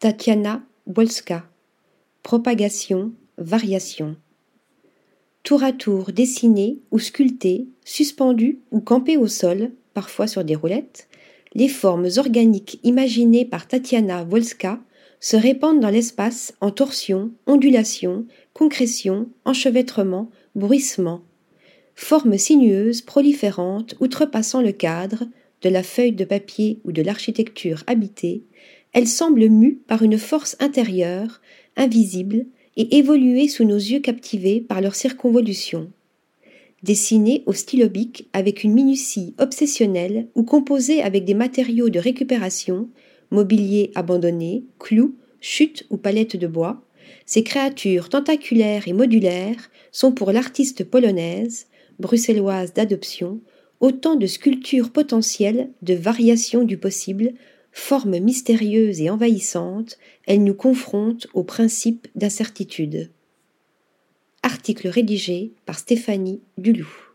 Tatiana Wolska. Propagation, variation. Tour à tour dessinés ou sculptés, suspendus ou campés au sol, parfois sur des roulettes, les formes organiques imaginées par Tatiana Wolska se répandent dans l'espace en torsion, ondulation, concrétion, enchevêtrement, bruissement. Formes sinueuses, proliférantes, outrepassant le cadre, de la feuille de papier ou de l'architecture habitée, elles semblent mues par une force intérieure, invisible, et évoluer sous nos yeux captivés par leur circonvolution. Dessinées au stylo bic avec une minutie obsessionnelle ou composées avec des matériaux de récupération, mobilier abandonné, clous, chutes ou palettes de bois, ces créatures tentaculaires et modulaires sont pour l'artiste polonaise, bruxelloise d'adoption, autant de sculptures potentielles de variations du possible, formes mystérieuses et envahissantes, elles nous confrontent au principe d'incertitude. Article rédigé par Stéphanie Dulou.